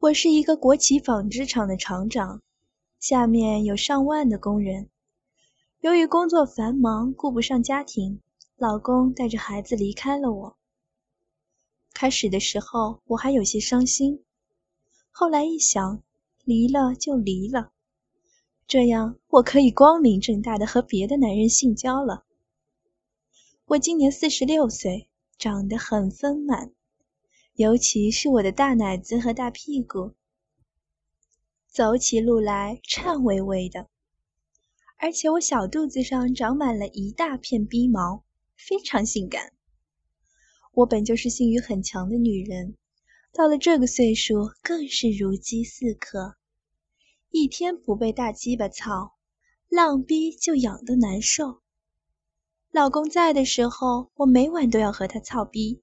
我是一个国企纺织厂的厂长，下面有上万的工人。由于工作繁忙，顾不上家庭，老公带着孩子离开了我。开始的时候我还有些伤心，后来一想，离了就离了，这样我可以光明正大的和别的男人性交了。我今年四十六岁，长得很丰满。尤其是我的大奶子和大屁股，走起路来颤巍巍的，而且我小肚子上长满了一大片逼毛，非常性感。我本就是性欲很强的女人，到了这个岁数更是如饥似渴，一天不被大鸡巴操，浪逼就痒得难受。老公在的时候，我每晚都要和他操逼。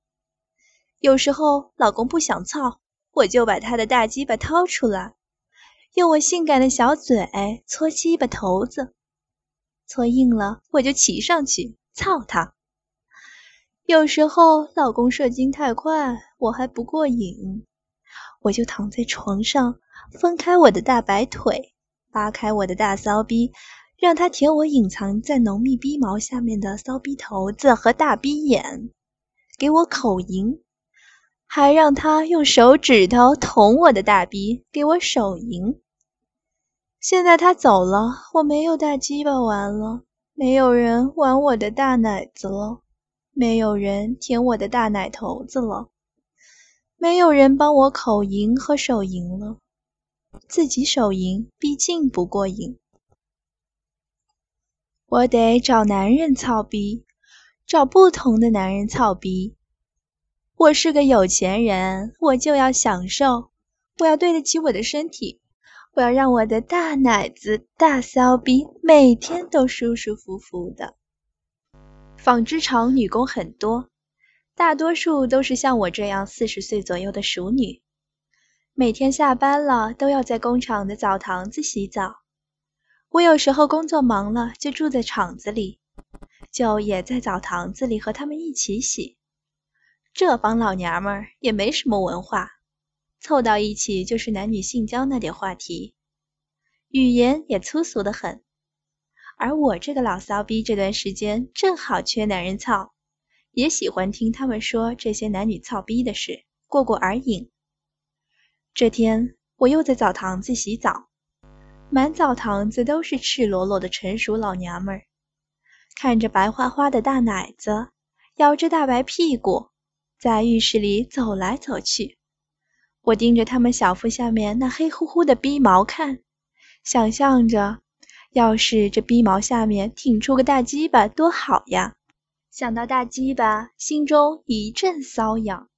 有时候老公不想操，我就把他的大鸡巴掏出来，用我性感的小嘴搓鸡巴头子，搓硬了我就骑上去操他。有时候老公射精太快，我还不过瘾，我就躺在床上，分开我的大白腿，扒开我的大骚逼，让他舔我隐藏在浓密逼毛下面的骚逼头子和大逼眼，给我口淫。还让他用手指头捅我的大逼，给我手淫。现在他走了，我没有大鸡巴玩了，没有人玩我的大奶子了，没有人舔我的大奶头子了，没有人帮我口淫和手淫了，自己手淫毕竟不过瘾，我得找男人操逼，找不同的男人操逼。我是个有钱人，我就要享受，我要对得起我的身体，我要让我的大奶子、大骚逼每天都舒舒服服的。纺织厂女工很多，大多数都是像我这样四十岁左右的熟女，每天下班了都要在工厂的澡堂子洗澡。我有时候工作忙了，就住在厂子里，就也在澡堂子里和他们一起洗。这帮老娘们儿也没什么文化，凑到一起就是男女性交那点话题，语言也粗俗的很。而我这个老骚逼这段时间正好缺男人操，也喜欢听他们说这些男女操逼的事，过过耳瘾。这天我又在澡堂子洗澡，满澡堂子都是赤裸裸的成熟老娘们儿，看着白花花的大奶子，摇着大白屁股。在浴室里走来走去，我盯着他们小腹下面那黑乎乎的逼毛看，想象着，要是这逼毛下面挺出个大鸡巴多好呀！想到大鸡巴，心中一阵瘙痒。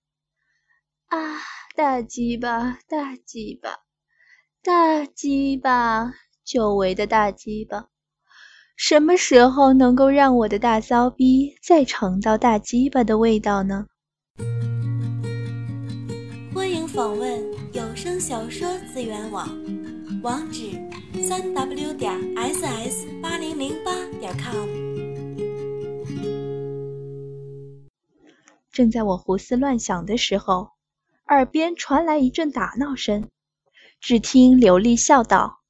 啊，大鸡巴，大鸡巴，大鸡巴，久违的大鸡巴，什么时候能够让我的大骚逼再尝到大鸡巴的味道呢？欢迎访问有声小说资源网，网址：三 w 点 ss 八零零八点 com。正在我胡思乱想的时候，耳边传来一阵打闹声。只听刘丽笑道：“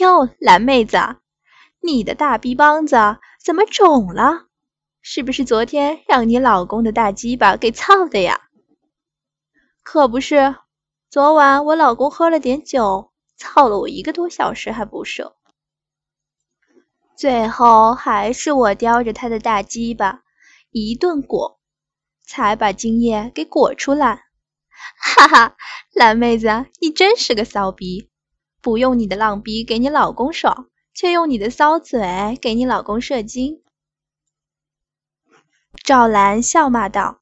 哟，蓝妹子，你的大逼帮子怎么肿了？是不是昨天让你老公的大鸡巴给操的呀？”可不是，昨晚我老公喝了点酒，操了我一个多小时还不射，最后还是我叼着他的大鸡巴一顿裹，才把精液给裹出来。哈哈，蓝妹子，你真是个骚逼，不用你的浪逼给你老公爽，却用你的骚嘴给你老公射精。赵兰笑骂道：“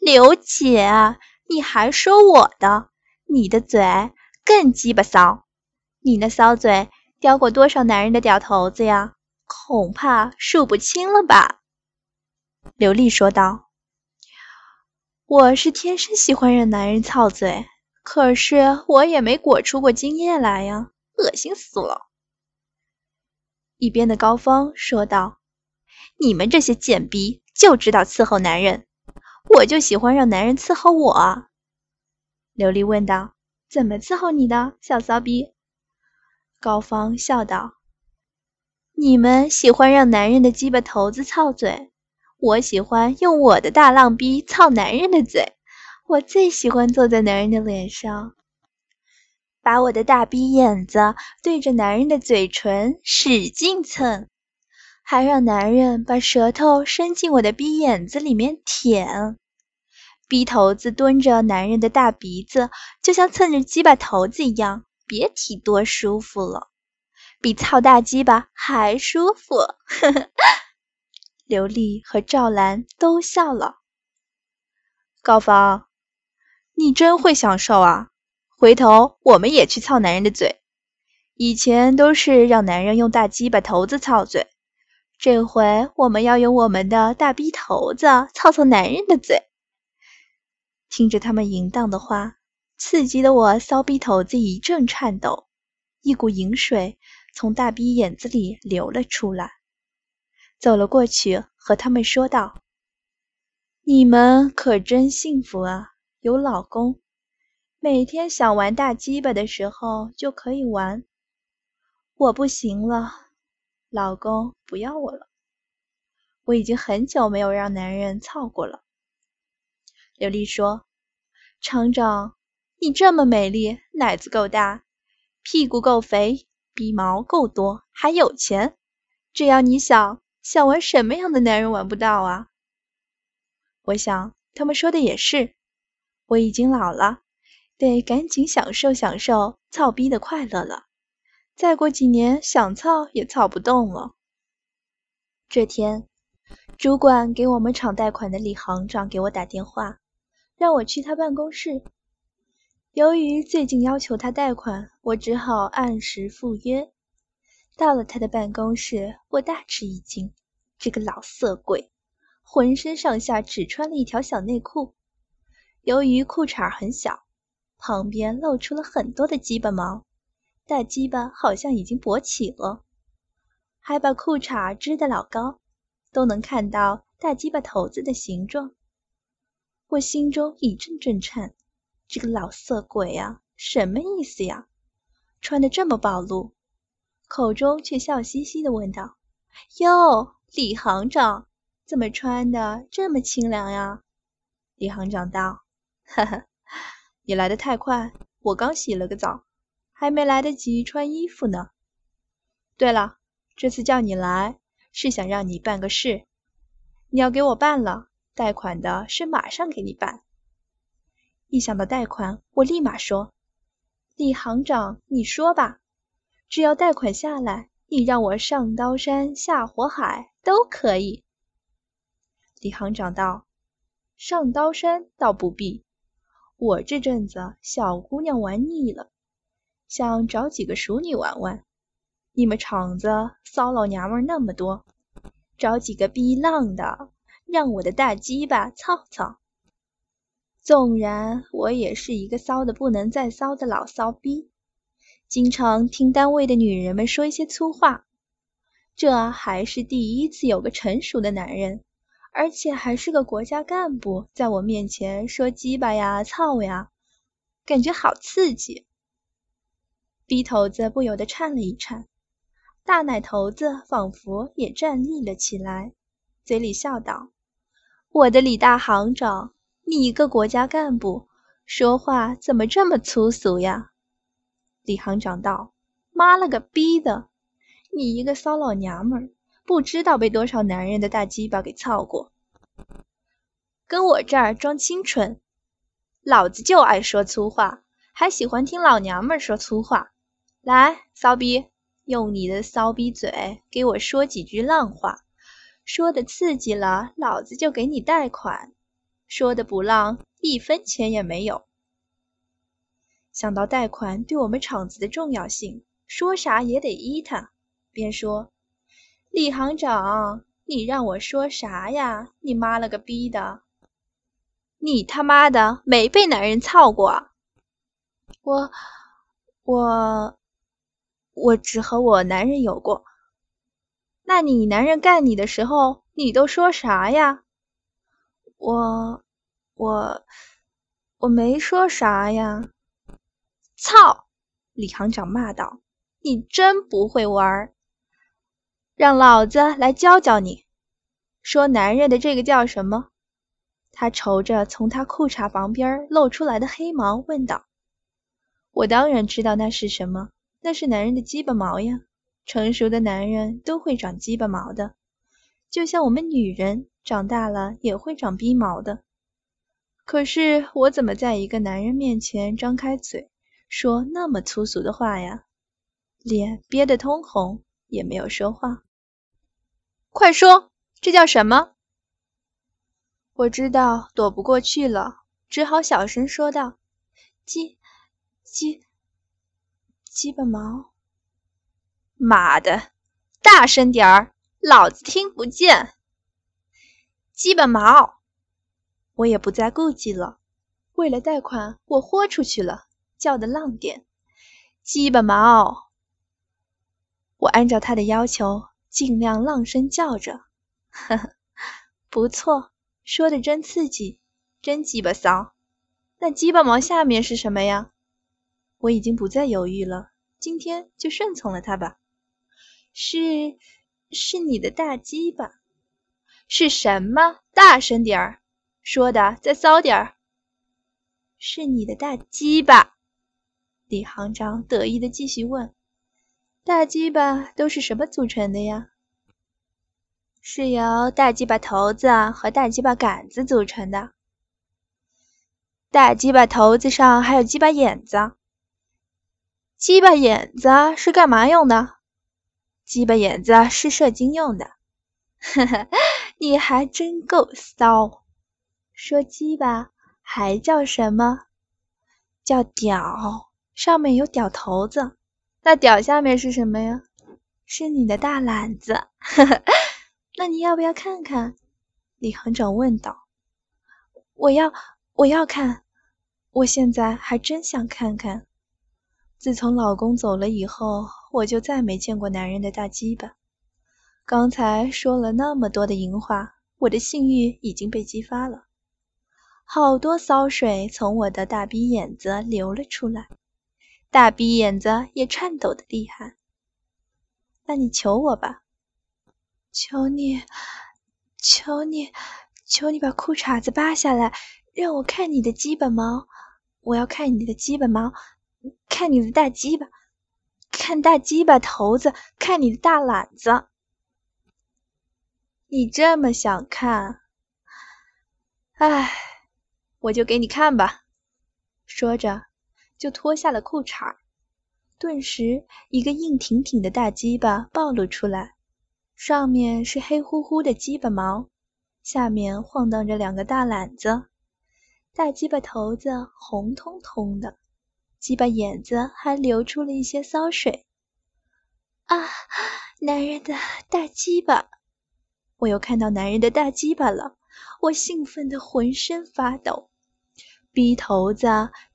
刘姐。”你还说我的？你的嘴更鸡巴骚！你那骚嘴叼过多少男人的屌头子呀？恐怕数不清了吧？刘丽说道：“我是天生喜欢让男人操嘴，可是我也没裹出过精液来呀，恶心死了。”一边的高芳说道：“你们这些贱逼就知道伺候男人。”我就喜欢让男人伺候我。琉璃问道：“怎么伺候你的，小骚逼？高芳笑道：“你们喜欢让男人的鸡巴头子操嘴，我喜欢用我的大浪逼操男人的嘴。我最喜欢坐在男人的脸上，把我的大逼眼子对着男人的嘴唇使劲蹭，还让男人把舌头伸进我的逼眼子里面舔。逼头子蹲着男人的大鼻子，就像蹭着鸡巴头子一样。”别提多舒服了，比操大鸡巴还舒服。呵呵，刘丽和赵兰都笑了。高芳，你真会享受啊！回头我们也去操男人的嘴。以前都是让男人用大鸡巴头子操嘴，这回我们要用我们的大逼头子操操男人的嘴。听着他们淫荡的话。刺激的我骚逼头子一阵颤抖，一股淫水从大逼眼子里流了出来。走了过去，和他们说道：“你们可真幸福啊，有老公，每天想玩大鸡巴的时候就可以玩。我不行了，老公不要我了，我已经很久没有让男人操过了。”刘丽说：“厂长。”你这么美丽，奶子够大，屁股够肥，鼻毛够多，还有钱，只要你想，想玩什么样的男人玩不到啊？我想他们说的也是，我已经老了，得赶紧享受享受操逼的快乐了。再过几年，想操也操不动了。这天，主管给我们厂贷款的李行长给我打电话，让我去他办公室。由于最近要求他贷款，我只好按时赴约。到了他的办公室，我大吃一惊，这个老色鬼浑身上下只穿了一条小内裤，由于裤衩很小，旁边露出了很多的鸡巴毛，大鸡巴好像已经勃起了，还把裤衩支得老高，都能看到大鸡巴头子的形状。我心中一阵阵颤。这个老色鬼呀，什么意思呀？穿的这么暴露，口中却笑嘻嘻的问道：“哟，李行长，怎么穿的这么清凉呀？”李行长道：“哈哈，你来的太快，我刚洗了个澡，还没来得及穿衣服呢。对了，这次叫你来，是想让你办个事，你要给我办了，贷款的事马上给你办。”一想到贷款，我立马说：“李行长，你说吧，只要贷款下来，你让我上刀山下火海都可以。”李行长道：“上刀山倒不必，我这阵子小姑娘玩腻了，想找几个熟女玩玩。你们厂子骚老娘们那么多，找几个逼浪的，让我的大鸡巴操操。”纵然我也是一个骚的不能再骚的老骚逼，经常听单位的女人们说一些粗话，这还是第一次有个成熟的男人，而且还是个国家干部，在我面前说鸡巴呀、操呀，感觉好刺激。逼头子不由得颤了一颤，大奶头子仿佛也站立了起来，嘴里笑道：“我的李大行长。”你一个国家干部，说话怎么这么粗俗呀？李行长道：“妈了个逼的！你一个骚老娘们儿，不知道被多少男人的大鸡巴给操过，跟我这儿装清纯。老子就爱说粗话，还喜欢听老娘们儿说粗话。来，骚逼，用你的骚逼嘴给我说几句浪话，说的刺激了，老子就给你贷款。”说的不浪，一分钱也没有。想到贷款对我们厂子的重要性，说啥也得依他。便说：“李行长，你让我说啥呀？你妈了个逼的！你他妈的没被男人操过？我，我，我只和我男人有过。那你男人干你的时候，你都说啥呀？”我我我没说啥呀，操！李行长骂道：“你真不会玩，让老子来教教你。说男人的这个叫什么？”他瞅着从他裤衩旁边露出来的黑毛，问道：“我当然知道那是什么，那是男人的鸡巴毛呀。成熟的男人都会长鸡巴毛的，就像我们女人长大了也会长逼毛的。可是我怎么在一个男人面前张开嘴？”说那么粗俗的话呀，脸憋得通红，也没有说话。快说，这叫什么？我知道躲不过去了，只好小声说道：“鸡鸡鸡巴毛。”妈的，大声点儿，老子听不见。鸡巴毛，我也不再顾忌了。为了贷款，我豁出去了。叫的浪点，鸡巴毛！我按照他的要求，尽量浪声叫着。呵呵，不错，说的真刺激，真鸡巴骚。那鸡巴毛下面是什么呀？我已经不再犹豫了，今天就顺从了他吧。是，是你的大鸡巴。是什么？大声点儿，说的再骚点儿。是你的大鸡巴。李行长得意的继续问：“大鸡巴都是什么组成的呀？”“是由大鸡巴头子和大鸡巴杆子组成的。大鸡巴头子上还有鸡巴眼子。鸡巴眼子是干嘛用的？鸡巴眼子是射精用的。呵呵，你还真够骚！说鸡巴还叫什么？叫屌。”上面有屌头子，那屌下面是什么呀？是你的大懒子。那你要不要看看？李行长问道。我要，我要看。我现在还真想看看。自从老公走了以后，我就再没见过男人的大鸡巴。刚才说了那么多的淫话，我的性欲已经被激发了，好多骚水从我的大逼眼子流了出来。大逼眼子也颤抖的厉害。那你求我吧，求你，求你，求你把裤衩子扒下来，让我看你的鸡巴毛。我要看你的鸡巴毛，看你的大鸡巴，看大鸡巴头子，看你的大懒子。你这么想看，哎，我就给你看吧。说着。就脱下了裤衩，顿时一个硬挺挺的大鸡巴暴露出来，上面是黑乎乎的鸡巴毛，下面晃荡着两个大懒子，大鸡巴头子红彤彤的，鸡巴眼子还流出了一些骚水。啊，男人的大鸡巴！我又看到男人的大鸡巴了，我兴奋的浑身发抖，逼头子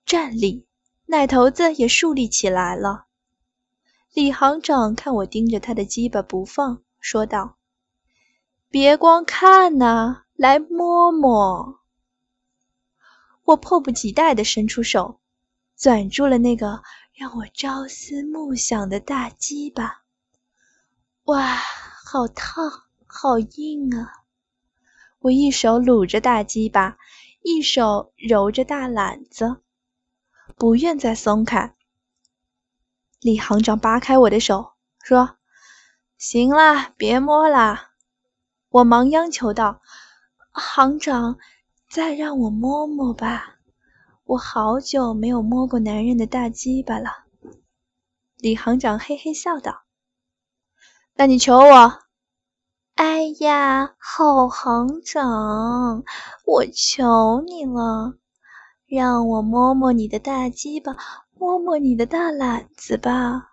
站立。奶头子也竖立起来了。李行长看我盯着他的鸡巴不放，说道：“别光看呐，来摸摸。”我迫不及待地伸出手，攥住了那个让我朝思暮想的大鸡巴。哇，好烫，好硬啊！我一手撸着大鸡巴，一手揉着大篮子。不愿再松开。李行长扒开我的手，说：“行了，别摸了。”我忙央求道：“行长，再让我摸摸吧，我好久没有摸过男人的大鸡巴了。”李行长嘿嘿笑道：“那你求我。”哎呀，好行长，我求你了。让我摸摸你的大鸡巴，摸摸你的大懒子吧。